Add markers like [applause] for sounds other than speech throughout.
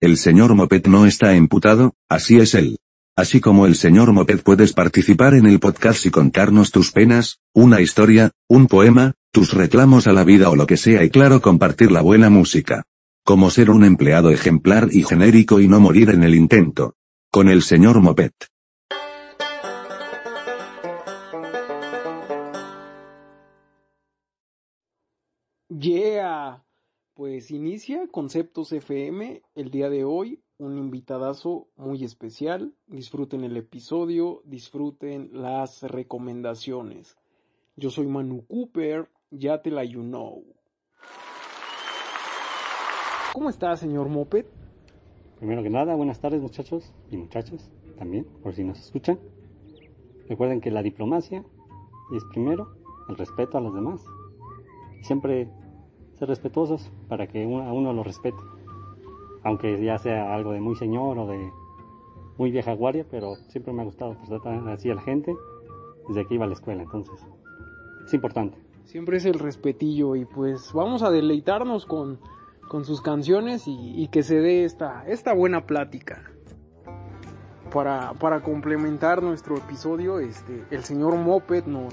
El señor Moped no está emputado, así es él. Así como el señor Moped puedes participar en el podcast y contarnos tus penas, una historia, un poema, tus reclamos a la vida o lo que sea y claro compartir la buena música. Como ser un empleado ejemplar y genérico y no morir en el intento. Con el señor Moped. Yeah. Pues inicia Conceptos FM el día de hoy, un invitadazo muy especial. Disfruten el episodio, disfruten las recomendaciones. Yo soy Manu Cooper, ya te la you know. ¿Cómo está, señor Moped? Primero que nada, buenas tardes muchachos y muchachas también, por si nos escuchan. Recuerden que la diplomacia es primero el respeto a los demás. Siempre ser respetuosos para que a uno lo respete. Aunque ya sea algo de muy señor o de muy vieja guardia, pero siempre me ha gustado tratar así a la gente desde que iba a la escuela, entonces es importante. Siempre es el respetillo y pues vamos a deleitarnos con, con sus canciones y, que se dé esta, esta buena plática. Para, para complementar nuestro episodio, este, el señor Moped nos,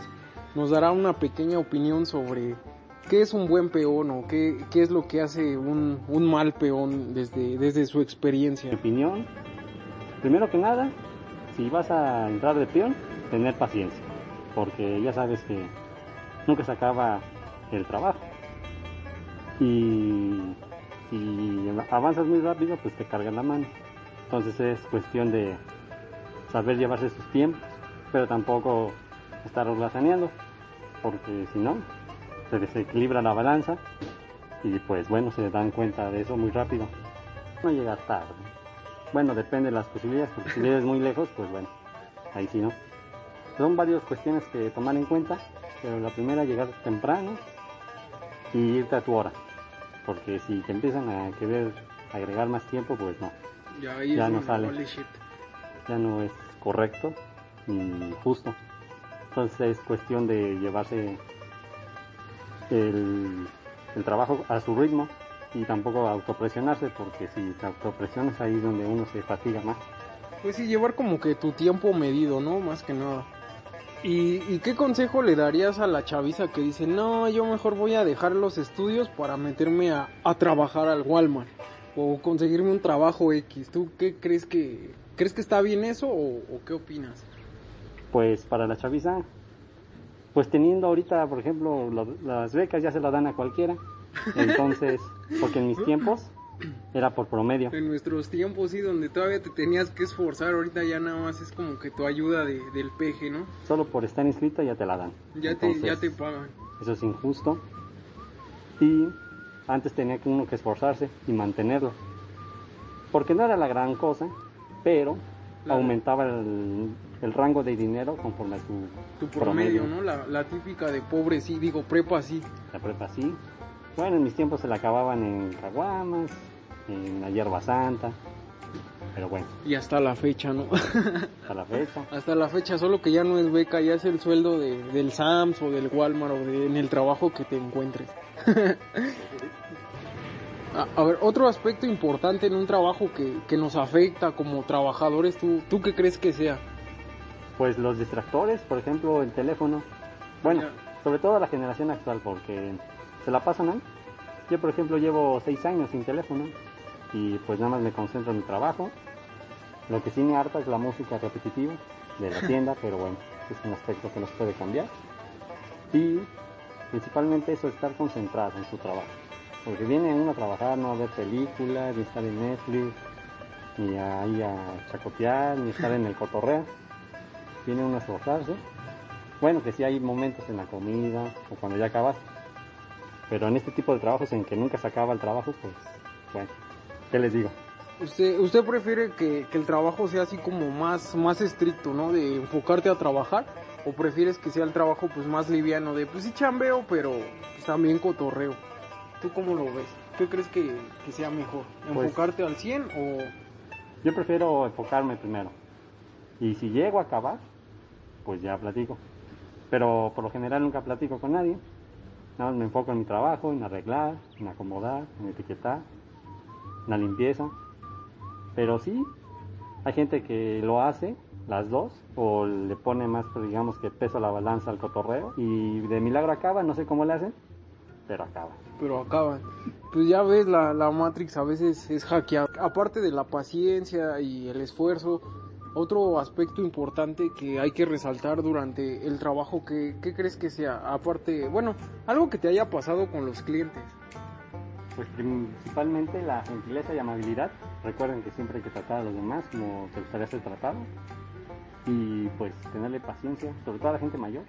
nos dará una pequeña opinión sobre ¿Qué es un buen peón o qué, qué es lo que hace un, un, mal peón desde, desde su experiencia? Mi opinión, primero que nada, si vas a entrar de peón, tener paciencia, porque ya sabes que nunca se acaba el trabajo. Y si avanzas muy rápido, pues te cargan la mano. Entonces es cuestión de saber llevarse sus tiempos, pero tampoco estar holgazaneando, porque si no, se desequilibra la balanza y pues bueno, se dan cuenta de eso muy rápido. No llega tarde. Bueno, depende de las posibilidades, porque si vives muy lejos, pues bueno, ahí sí no. Son varias cuestiones que tomar en cuenta, pero la primera llegar temprano y irte a tu hora. Porque si te empiezan a querer agregar más tiempo, pues no. Ya, no sale. Ya no es correcto ni justo. Entonces es cuestión de llevarse el, trabajo a su ritmo y tampoco autopresionarse porque si te autopresionas ahí es donde uno se fatiga más. Pues sí, llevar como que tu tiempo medido, ¿no? Más que nada. ¿Y, qué consejo le darías a la chaviza que dice, no, yo mejor voy a dejar los estudios para meterme a, trabajar al Walmart o conseguirme un trabajo X? ¿Tú qué crees que, crees que está bien eso o, o qué opinas? Pues para la chaviza pues teniendo ahorita, por ejemplo, las becas ya se las dan a cualquiera. [laughs] Entonces, porque en mis tiempos era por promedio. En nuestros tiempos sí, donde todavía te tenías que esforzar, ahorita ya nada más es como que tu ayuda del peje, ¿no? Solo por estar inscrito ya te la dan. Ya, te, ya te pagan. Eso es injusto. Y antes tenía que uno que esforzarse y mantenerlo. Porque no era la gran cosa, pero aumentaba el, el rango de dinero conforme a tu, promedio, ¿no? La, típica de pobre sí, digo prepa sí. La prepa sí. Bueno, en mis tiempos se la acababan en caguamas, en la hierba santa, pero bueno. Y hasta la fecha, ¿no? [laughs] hasta la fecha. Hasta la fecha, solo que ya no es beca, ya es el sueldo de, del SAMS o del Walmart o en el trabajo que te encuentres. [laughs] a, ver, otro aspecto importante en un trabajo que, que nos afecta como trabajadores, ¿tú, ¿tú qué crees que sea? Pues los distractores, por ejemplo, el teléfono. Bueno, sobre todo la generación actual, porque se la pasan ahí. Yo, por ejemplo, llevo seis años sin teléfono y pues nada más me concentro en mi trabajo. Lo que sí me harta es la música repetitiva de la tienda, [laughs] pero bueno, es un aspecto que nos puede cambiar. Y principalmente eso, estar concentrado en su trabajo. Porque viene uno a trabajar, no a ver películas, ni estar en Netflix, ni a ir a chacotear, ni estar en el cotorreo tiene uno a esforzarse. Bueno, que sí hay momentos en la comida o cuando ya acabas, pero en este tipo de trabajos en que nunca se acaba el trabajo, pues, bueno, ¿qué les digo? ¿Usted, usted prefiere que, el trabajo sea así como más, más estricto, ¿no? De enfocarte a trabajar, o prefieres que sea el trabajo pues más liviano, de pues sí chambeo, pero pues, también cotorreo. ¿Tú cómo lo ves? ¿Qué crees que, sea mejor? Pues ¿Enfocarte al 100 o...? Yo prefiero enfocarme primero. Y si llego a acabar, pues ya platico. Pero por lo general nunca platico con nadie. Nada más me enfoco en mi trabajo, en arreglar, en acomodar, en etiquetar, en la limpieza. Pero sí, hay gente que lo hace, las dos, o le pone más, pues, digamos que peso a la balanza al cotorreo, y de milagro acaba, no sé cómo le hacen, pero acaba. Pero acaban. Pues ya ves, la, la Matrix a veces es hackeada. Aparte de la paciencia y el esfuerzo, otro aspecto importante que hay que resaltar durante el trabajo, que, ¿qué crees que sea? Aparte, bueno, algo que te haya pasado con los clientes. Pues principalmente la gentileza y amabilidad. Recuerden que siempre hay que tratar a los demás como te gustaría ser tratado. Y pues tenerle paciencia, sobre todo a la gente mayor.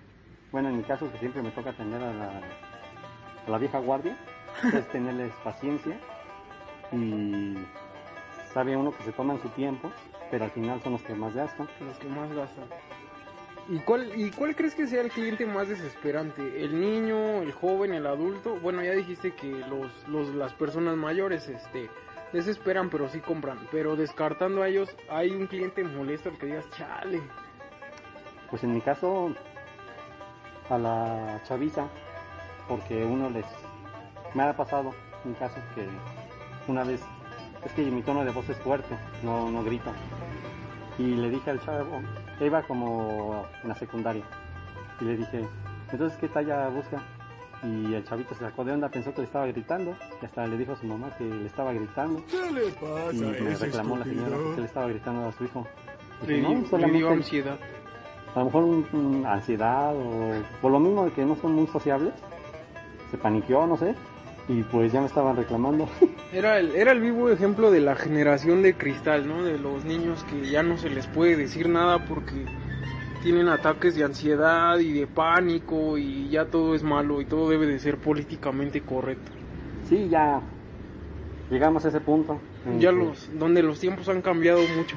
Bueno, en mi caso que siempre me toca atender a la, a la vieja guardia, es tenerles paciencia y sabe uno que se toman su tiempo, pero al final son los que más gastan. Los que más gastan. ¿Y cuál, ¿Y cuál crees que sea el cliente más desesperante? ¿El niño, el joven, el adulto? Bueno, ya dijiste que los, los, las personas mayores este, desesperan, pero sí compran. Pero descartando a ellos, hay un cliente molesto al que digas, chale. Pues en mi caso, a la chaviza, porque uno les... Me ha pasado un caso que una vez, es que mi tono de voz es fuerte, no, no grito. Y le dije al chavo, iba como en la secundaria, y le dije, entonces, ¿qué talla busca? Y el chavito se sacó de onda, pensó que le estaba gritando, y hasta le dijo a su mamá que le estaba gritando. ¿Qué le pasa Y a me ese reclamó la señora que le estaba gritando a su hijo. Le, Dije, di- no, le solamente dio ansiedad. a lo mejor un- un ansiedad o por lo mismo de que no son muy sociables, se paniqueó, no sé, y pues ya me estaban reclamando. [laughs] Era el, era el vivo ejemplo de la generación de cristal, ¿no? De los niños que ya no se les puede decir nada porque tienen ataques de ansiedad y de pánico y ya todo es malo y todo debe de ser políticamente correcto. sí, ya llegamos a ese punto. Ya que- los, donde los tiempos han cambiado mucho.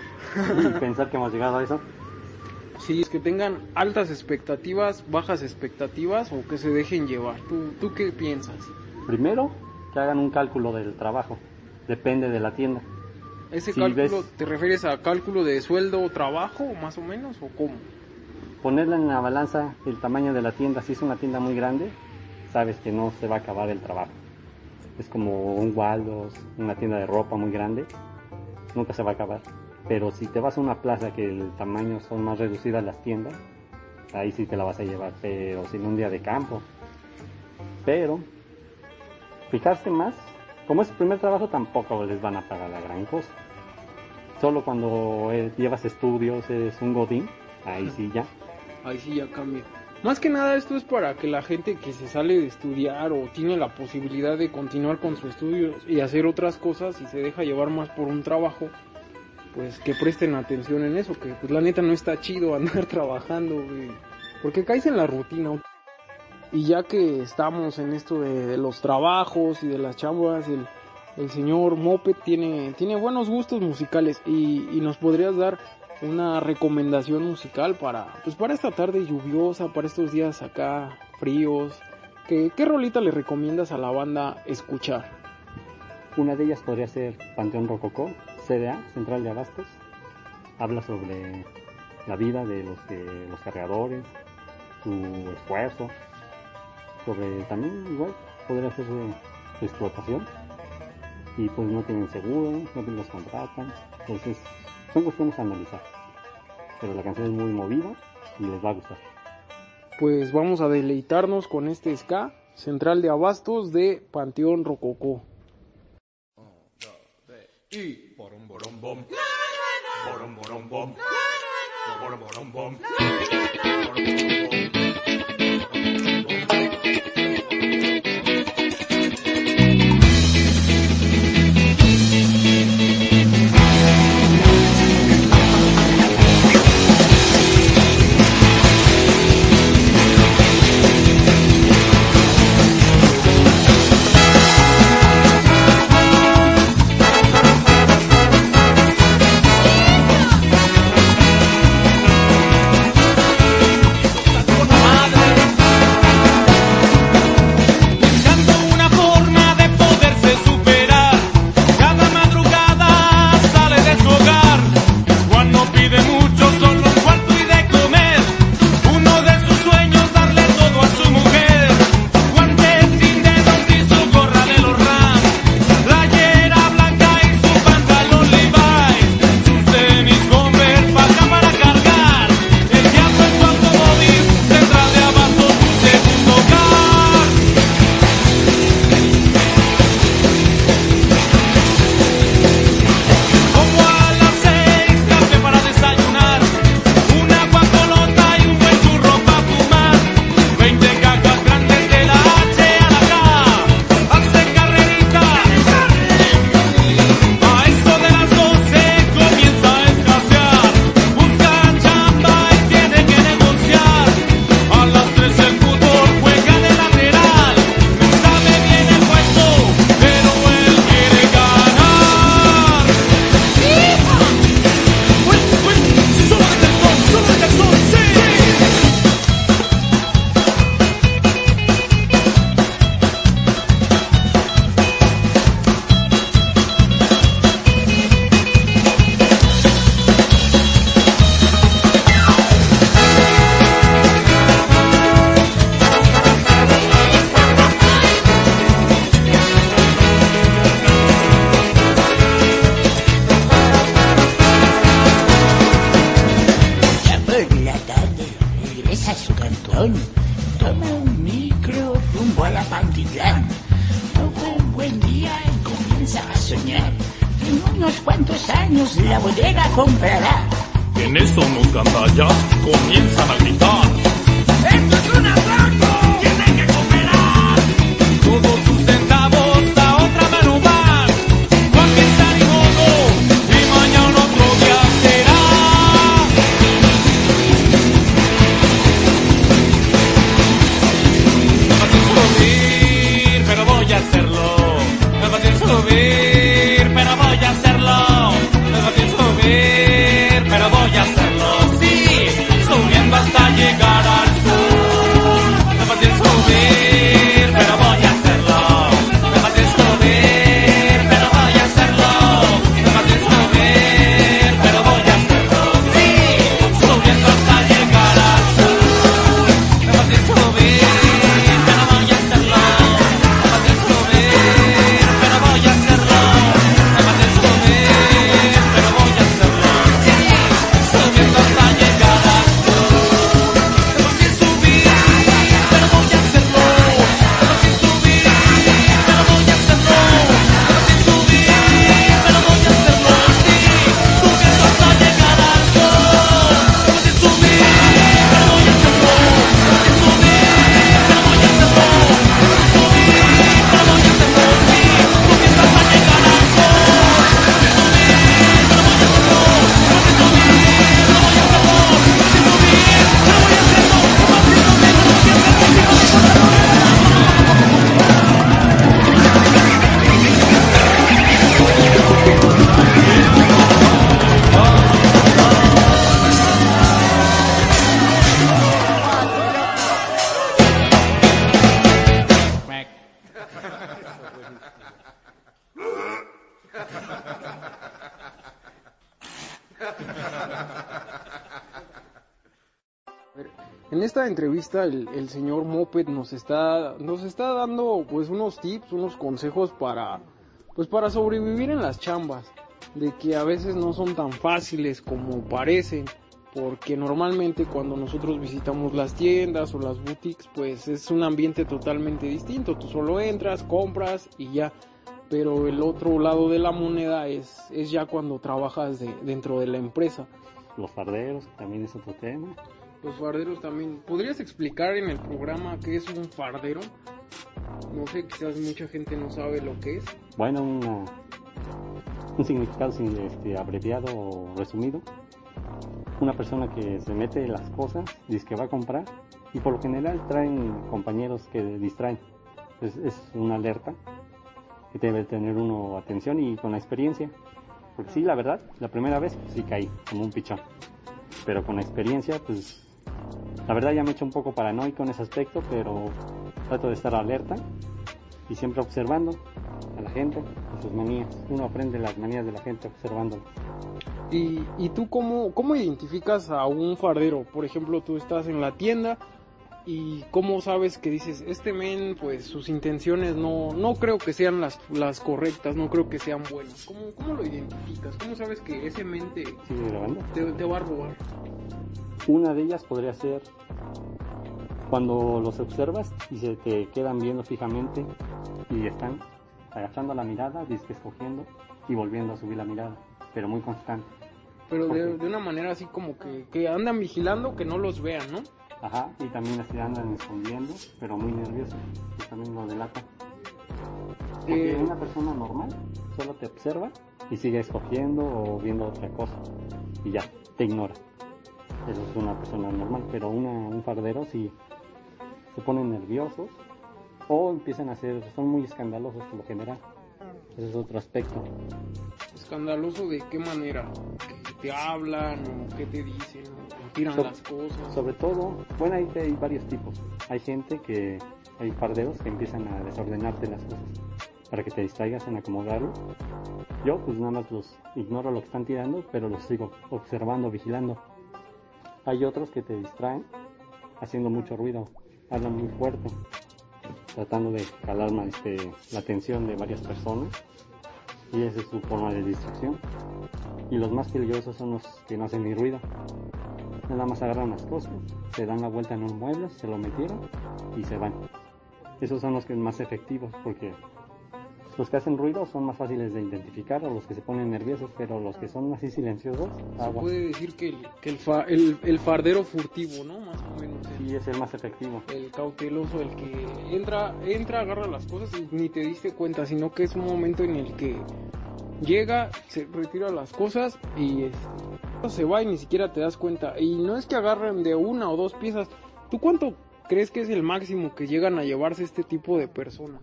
y pensar que hemos llegado a eso. [laughs] Sí, es que tengan altas expectativas, bajas expectativas o que se dejen llevar. ¿Tú, tú qué piensas? Primero, que hagan un cálculo del trabajo, depende de la tienda. ¿Ese cálculo ves- te refieres a cálculo de sueldo o trabajo más o menos o cómo? Ponerla en la balanza el tamaño de la tienda, si es una tienda muy grande, sabes que no se va a acabar el trabajo. Es como un Waldos, una tienda de ropa muy grande, nunca se va a acabar. Pero si te vas a una plaza que el tamaño son más reducidas las tiendas, ahí sí te la vas a llevar, pero sin un día de campo. Pero, fijarse más, como es el primer trabajo tampoco les van a pagar la gran cosa. Solo cuando eh, llevas estudios, eres un godín, ahí sí ya. Ahí sí ya cambia. Más que nada esto es para que la gente que se sale de estudiar o tiene la posibilidad de continuar con sus estudios y hacer otras cosas y se deja llevar más por un trabajo, pues que presten atención en eso, que pues la neta no está chido andar [laughs] trabajando, güey, porque caes en la rutina. Y ya que estamos en esto de, los trabajos y de las chambas, el, señor Moped tiene, tiene buenos gustos musicales y, y nos podrías dar una recomendación musical para, pues para esta tarde lluviosa, para estos días acá fríos. ¿Qué, qué rolita le recomiendas a la banda escuchar? Una de ellas podría ser Panteón Rococó, CDA, Central de Abastos. Habla sobre la vida de los, de los cargadores, su esfuerzo, sobre también igual podría ser su, su explotación. Y pues no tienen seguro, no los contratan, entonces son cuestiones a analizar. Pero la canción es muy movida y les va a gustar. Pues vamos a deleitarnos con este ska, Central de Abastos de Panteón Rococó. Y borom borom bom. Borom borom bom. Borom borom bom. Comienzan a gritar. En esta entrevista el, el señor Moped nos está, nos está dando pues unos tips, unos consejos para, pues para sobrevivir en las chambas, de que a veces no son tan fáciles como parecen, porque normalmente cuando nosotros visitamos las tiendas o las boutiques pues es un ambiente totalmente distinto, tú solo entras, compras y ya, pero el otro lado de la moneda es, es ya cuando trabajas de- dentro de la empresa. Los farderos también es otro tema. Los farderos también. ¿Podrías explicar en el programa qué es un fardero? No sé, quizás mucha gente no sabe lo que es. Bueno, una- un significado este, abreviado o resumido. Una persona que se mete las cosas, dice que va a comprar y por lo general traen compañeros que distraen. Es, es una alerta que debe tener uno atención y con la experiencia. Porque sí, la verdad, la primera vez pues, sí caí como un pichón. Pero con la experiencia, pues la verdad ya me he hecho un poco paranoico en ese aspecto, pero trato de estar alerta y siempre observando a la gente, a sus manías. Uno aprende las manías de la gente observándolo. ¿Y, y tú cómo, cómo identificas a un fardero? Por ejemplo, tú estás en la tienda y cómo sabes que dices, este men, pues sus intenciones no, no creo que sean las, las correctas, no creo que sean buenas. ¿Cómo, ¿Cómo lo identificas? ¿Cómo sabes que ese men te, te va a robar? Una de ellas podría ser cuando los observas y se te quedan viendo fijamente y están agachando la mirada, disque escogiendo y volviendo a subir la mirada, pero muy constante. Pero de, de una manera así como que, que andan vigilando que no los vean, ¿no? Ajá, y también se andan escondiendo, pero muy nerviosos, que también lo delata. Porque Eh, una persona normal solo te observa y sigue escogiendo o viendo otra cosa y ya, te ignora. Eso es una persona normal, pero una, un fardero sí se ponen nerviosos o empiezan a ser, son muy escandalosos por lo general. Ese es otro aspecto. Escandaloso de qué manera, que te hablan o qué te dicen o tiran So- las cosas. Sobre todo, bueno, hay, hay varios tipos. Hay gente que, hay farderos que empiezan a desordenarte las cosas para que te distraigas en acomodarlo. Yo pues nada más los ignoro lo que están tirando, pero los sigo observando, vigilando. Hay otros que te distraen haciendo mucho ruido, hablan muy fuerte, tratando de jalar ma- este, la atención de varias personas y esa es su forma de distracción. Y los más peligrosos son los que no hacen ni ruido. Nada más agarran las cosas, se dan la vuelta en un mueble, se lo metieron y se van. Esos son los que más efectivos porque Los que hacen ruido son más fáciles de identificar o los que se ponen nerviosos, pero los que son así silenciosos, Se agua. puede decir que el, que el, fa- el, el fardero furtivo, ¿no? Más o menos. Sí, es el más efectivo. el cauteloso, el que entra, entra, agarra las cosas y ni te diste cuenta, sino que es un momento en el que llega, se retira las cosas y se va y ni siquiera te das cuenta. Y no es que agarren de una o dos piezas. ¿Tú cuánto crees que es el máximo que llegan a llevarse este tipo de personas?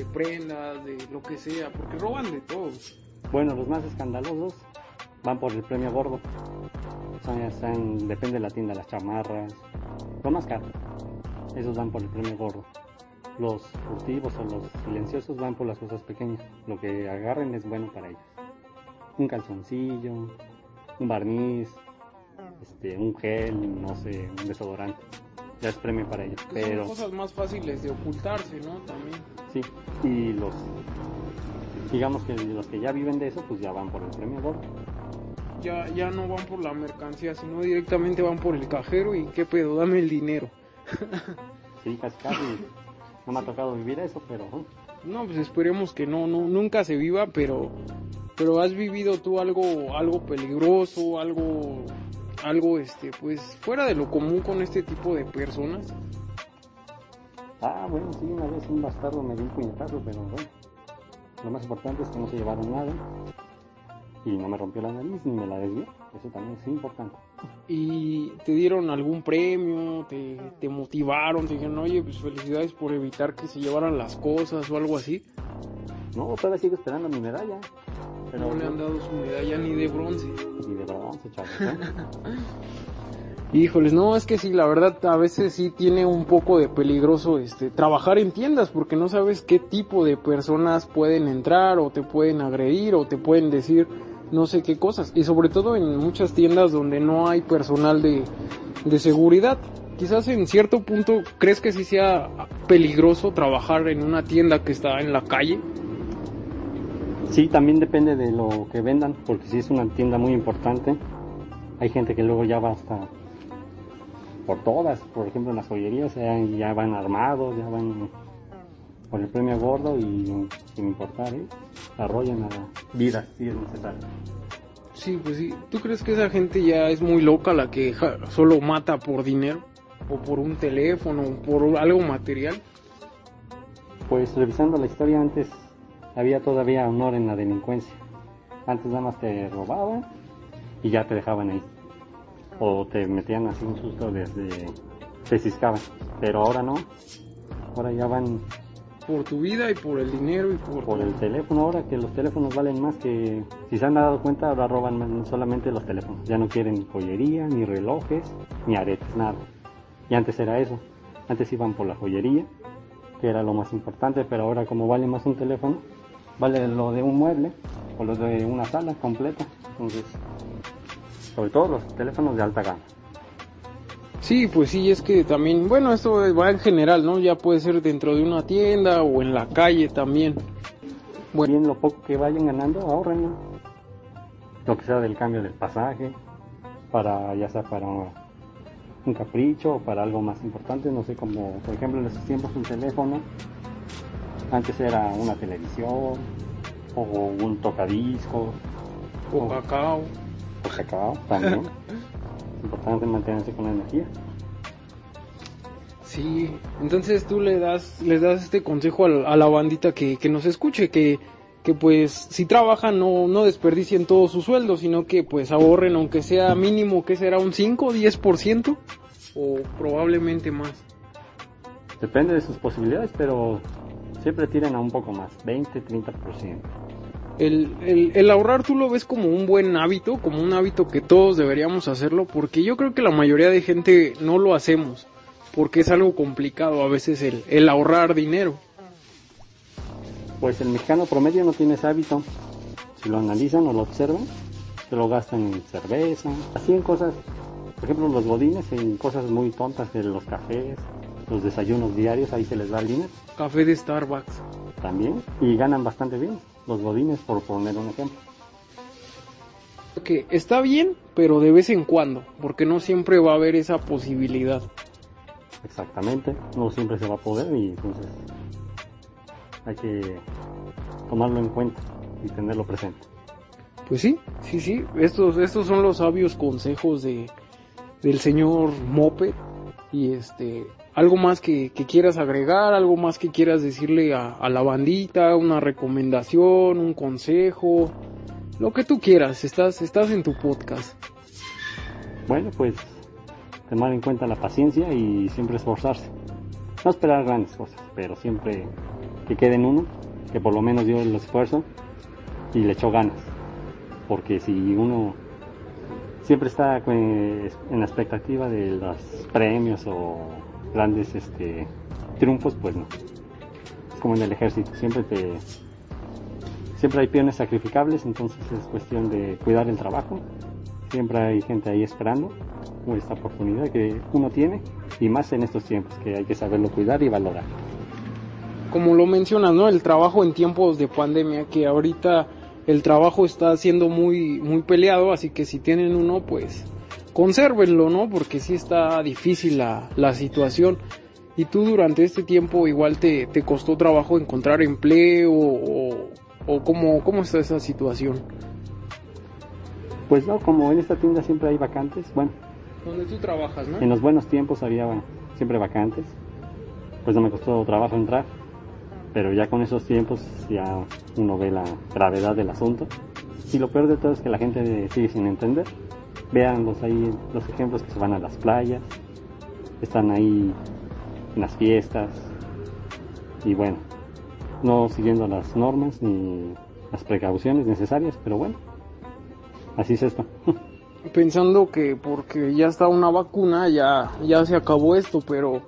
De prendas, de lo que sea, porque roban de todo. Bueno, los más escandalosos van por el premio gordo. Están- depende de la tienda, las chamarras, lo más caro. Esos van por el premio gordo. Los furtivos o los silenciosos van por las cosas pequeñas. Lo que agarren es bueno para ellos. Un calzoncillo, un barniz, este, un gel, no sé, un desodorante. Ya es premio para ellos. Pero Son cosas más fáciles de ocultarse, ¿no? También. sí, y los digamos que los que ya viven de eso, pues ya van por el premio gordo. Ya, ya no van por la mercancía, sino directamente van por el cajero y qué pedo, dame el dinero. [laughs] Sí, casi casi. No me ha tocado vivir eso, pero No, pues esperemos que no, no, nunca se viva, pero, pero has vivido tú algo, algo peligroso, algo, algo, este, pues fuera de lo común con este tipo de personas. ah, bueno, sí, una vez un bastardo me dio un puñetazo, pero bueno. Lo más importante es que no se llevaron nada y no me rompió la nariz ni me la desvió. Eso también es importante. Y te dieron algún premio, te, te motivaron, te dijeron, oye, pues felicidades por evitar que se llevaran las cosas o algo así. No, todavía sigo esperando mi medalla. Pero No le han dado su medalla ni de bronce. Y de bronce, chavos. [laughs] ¿eh? Híjoles, no, es que sí, la verdad a veces sí tiene un poco de peligroso este trabajar en tiendas porque no sabes qué tipo de personas pueden entrar o te pueden agredir o te pueden decir no sé qué cosas y sobre todo en muchas tiendas donde no hay personal de, de seguridad. Quizás en cierto punto crees que sí sea peligroso trabajar en una tienda que está en la calle. Sí, también depende de lo que vendan, porque si es una tienda muy importante, hay gente que luego ya va hasta por todas, por ejemplo en las joyerías ya, ya van armados, ya van por el premio gordo y sin importar, ¿eh? arrollan a la vida si es necesario. Sí, pues sí. ¿Tú crees que esa gente ya es muy loca la que ja- solo mata por dinero? ¿O por un teléfono? ¿O por algo material? Pues revisando la historia antes había todavía honor en la delincuencia. Antes nada más te robaban y ya te dejaban ahí. O te metían así un susto desde... te ciscaban. Pero ahora no. Ahora ya van Por tu vida y por el dinero y por... por el teléfono. Ahora que los teléfonos valen más que... Si se han dado cuenta ahora roban más- solamente los teléfonos. Ya no quieren ni joyería, ni relojes, ni aretes, nada. Y antes era eso. Antes iban por la joyería, que era lo más importante, pero ahora como vale más un teléfono, vale lo de un mueble o lo de una sala completa. Entonces, sobre todo los teléfonos de alta gama. Sí, pues sí, es que también... Bueno, esto va en general, ¿no? Ya puede ser dentro de una tienda o en la calle también. Bueno, Bien, lo poco que vayan ganando, ahorren. Lo que sea del cambio del pasaje, para ya sea para un capricho o para algo más importante, no sé, como por ejemplo en estos tiempos un teléfono, antes era una televisión o un tocadiscos o cacao. o cacao también. [laughs] Importante mantenerse con la energía. Sí, entonces tú le das, les das este consejo a la, a la bandita que, que nos escuche, que, que pues si trabajan no, no desperdicien todo su sueldo, sino que pues ahorren aunque sea mínimo que será un 5 o 10% o probablemente más. Depende de sus posibilidades, pero siempre tiren a un poco más, 20, 30%. El, el, el ahorrar tú lo ves como un buen hábito, como un hábito que todos deberíamos hacerlo, porque yo creo que la mayoría de gente no lo hacemos, porque es algo complicado a veces el, el ahorrar dinero. Pues el mexicano promedio no tiene ese hábito. Si lo analizan o lo observan, se lo gastan en cerveza, así en cosas, por ejemplo los godines en cosas muy tontas, en los cafés, los desayunos diarios, ahí se les da el dinero Café de Starbucks. también y ganan bastante bien los godines por poner un ejemplo. que está bien, pero de vez en cuando, porque no siempre va a haber esa posibilidad. Exactamente, no siempre se va a poder y entonces hay que tomarlo en cuenta y tenerlo presente. Pues sí, sí, sí, estos, estos son los sabios consejos de, del señor Mope y este, algo más que, que quieras agregar, algo más que quieras decirle a, a la bandita, una recomendación, un consejo, lo que tú quieras, estás, estás en tu podcast. Bueno, pues tomar en cuenta la paciencia y siempre esforzarse. No esperar grandes cosas, pero siempre que quede en uno, que por lo menos dio el esfuerzo y le echó ganas. Porque si uno siempre está eh, en la expectativa de los premios o grandes este, triunfos, pues no. Es como en el ejército, siempre te siempre hay peones sacrificables, entonces es cuestión de cuidar el trabajo. Siempre hay gente ahí esperando esta oportunidad que uno tiene y más en estos tiempos que hay que saberlo cuidar y valorar. Como lo mencionas, ¿no? El trabajo en tiempos de pandemia, que ahorita el trabajo está siendo muy, muy peleado, así que si tienen uno, pues consérvenlo, ¿no? Porque sí está difícil la, la situación. Y tú durante este tiempo igual te, te costó trabajo encontrar empleo o, o cómo, cómo está esa situación. Pues no, como en esta tienda siempre hay vacantes, bueno, Donde tú trabajas, ¿no? en los buenos tiempos había bueno, siempre vacantes, pues no me costó trabajo entrar, pero ya con esos tiempos ya uno ve la gravedad del asunto. Y lo peor de todo es que la gente sigue sin entender. Vean los ahí, los ejemplos que se van a las playas, están ahí en las fiestas, y bueno, no siguiendo las normas ni las precauciones necesarias, pero bueno, así es esto. [laughs] pensando que porque ya está una vacuna ya ya se acabó esto pero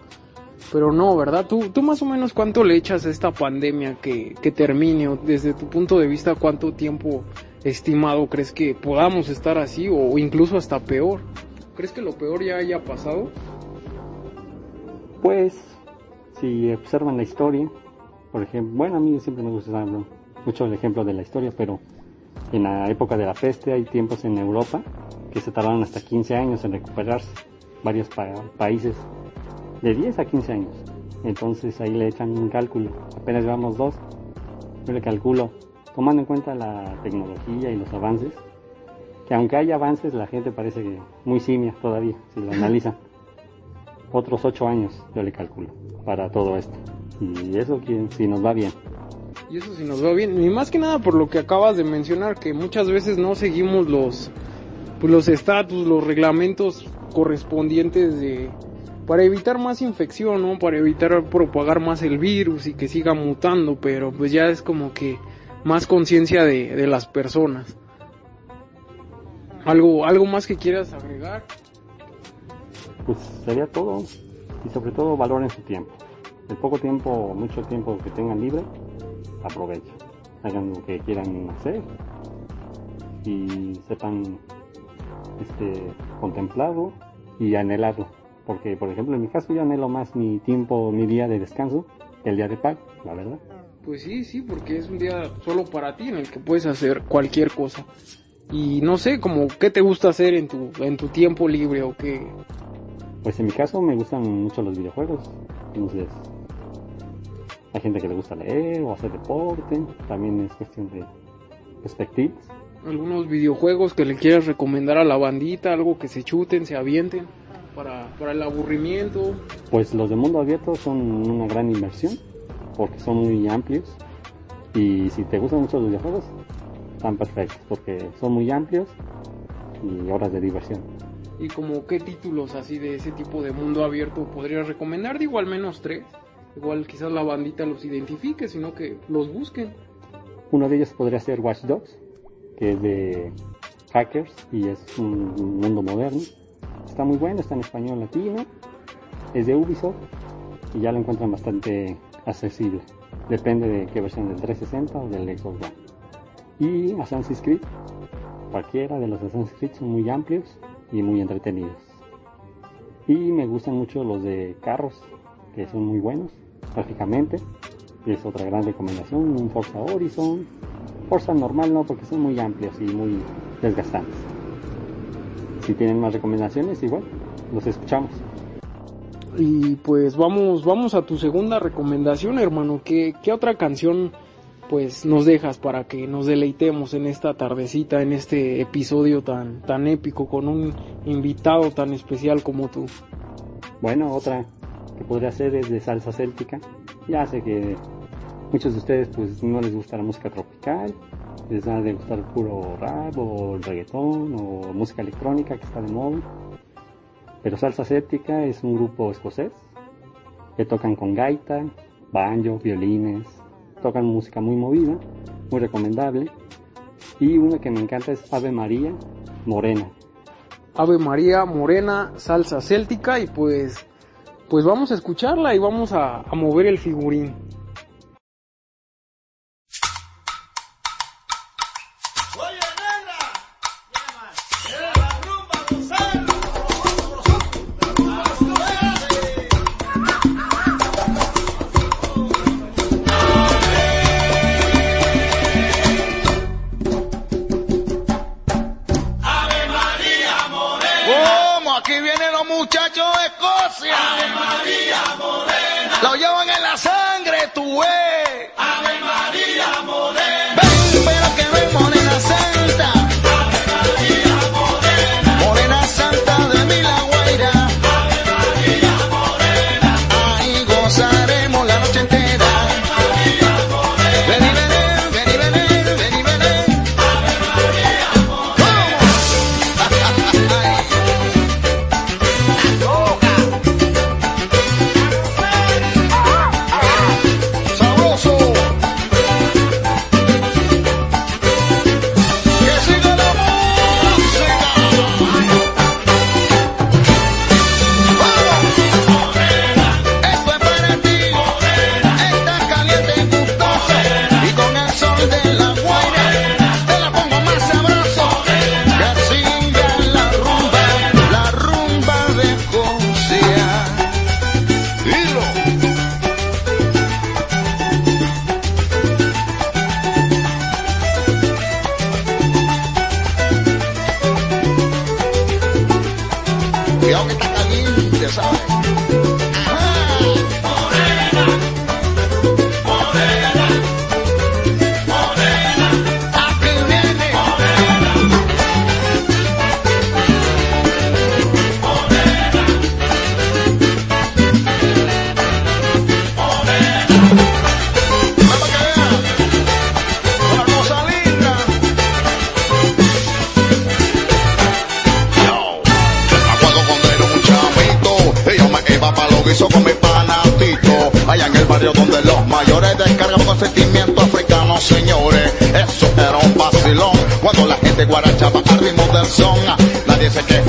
pero no verdad tú tú más o menos cuánto le echas a esta pandemia que que termine o desde tu punto de vista cuánto tiempo estimado crees que podamos estar así o incluso hasta peor crees que lo peor ya haya pasado Pues, si observan la historia, por ejemplo, bueno, a mí siempre me gusta mucho el ejemplo de la historia, pero en la época de la peste hay tiempos en Europa que se tardaron hasta 15 años en recuperarse, varios pa- países de 10 a 15 años. Entonces ahí le echan un cálculo, apenas llevamos dos, yo le calculo, tomando en cuenta la tecnología y los avances, que aunque hay avances, la gente parece que muy simia todavía, si lo analizan [laughs] otros ocho años, yo le calculo, para todo esto. Y eso que si nos va bien. y eso sí nos va bien y más que nada por lo que acabas de mencionar que muchas veces no seguimos los pues los estatus los reglamentos correspondientes de para evitar más infección, ¿no? Para evitar propagar más el virus y que siga mutando, pero pues ya es como que más conciencia de, de las personas. Algo, algo más que quieras agregar. Pues sería todo. Y sobre todo valoren su tiempo. El poco tiempo, mucho tiempo que tengan libre, aprovechen. Hagan lo que quieran hacer y sepan este, contemplarlo y anhelarlo. Porque, por ejemplo, en mi caso yo anhelo más mi tiempo, mi día de descanso el día de pago, la verdad. Pues sí, sí, porque es un día solo para ti en el que puedes hacer cualquier cosa. Y no sé, como qué te gusta hacer en tu, en tu tiempo libre o qué. Pues en mi caso me gustan mucho los videojuegos. Entonces, hay gente que le gusta leer o hacer deporte. También es cuestión de perspectivas. Algunos videojuegos que le quieras recomendar a la bandita, algo que se chuten, se avienten para, para el aburrimiento. Pues los de mundo abierto son una gran inversión porque son muy amplios. Y si te gustan mucho los videojuegos, están perfectos porque son muy amplios y horas de diversión. Y como qué títulos así de ese tipo de mundo abierto podrías recomendar, digo al menos tres. Igual quizás la bandita los identifique, sino que los busquen. Uno de ellos podría ser Watch Dogs, que es de hackers y es un mundo moderno. Está muy bueno, está en español latino, es de Ubisoft y ya lo encuentran bastante accesible. Depende de qué versión del 360 o del Xbox One. Y Assassin's Creed, cualquiera de los Assassin's Creed son muy amplios y muy entretenidos. Y me gustan mucho los de carros, que son muy buenos gráficamente. Es otra gran recomendación, un Forza Horizon. Forza normal no, porque son muy amplios y muy desgastantes. Si tienen más recomendaciones, igual, los escuchamos. Y pues vamos, vamos a tu segunda recomendación, hermano. ¿Qué, qué otra canción pues nos dejas para que nos deleitemos en esta tardecita, en este episodio tan, tan épico con un invitado tan especial como tú. Bueno, otra que podría ser es de salsa céltica. Ya sé que muchos de ustedes pues no les gusta la música tropical, les da de gustar el puro rap o el reggaetón o música electrónica que está de moda. Pero salsa céltica es un grupo escocés que tocan con gaita, banjo, violines, tocan música muy movida, muy recomendable. Y una que me encanta es Ave María Morena. Ave María Morena, salsa céltica y pues pues vamos a escucharla y vamos a mover el figurín. Son. Nadie se quejaba,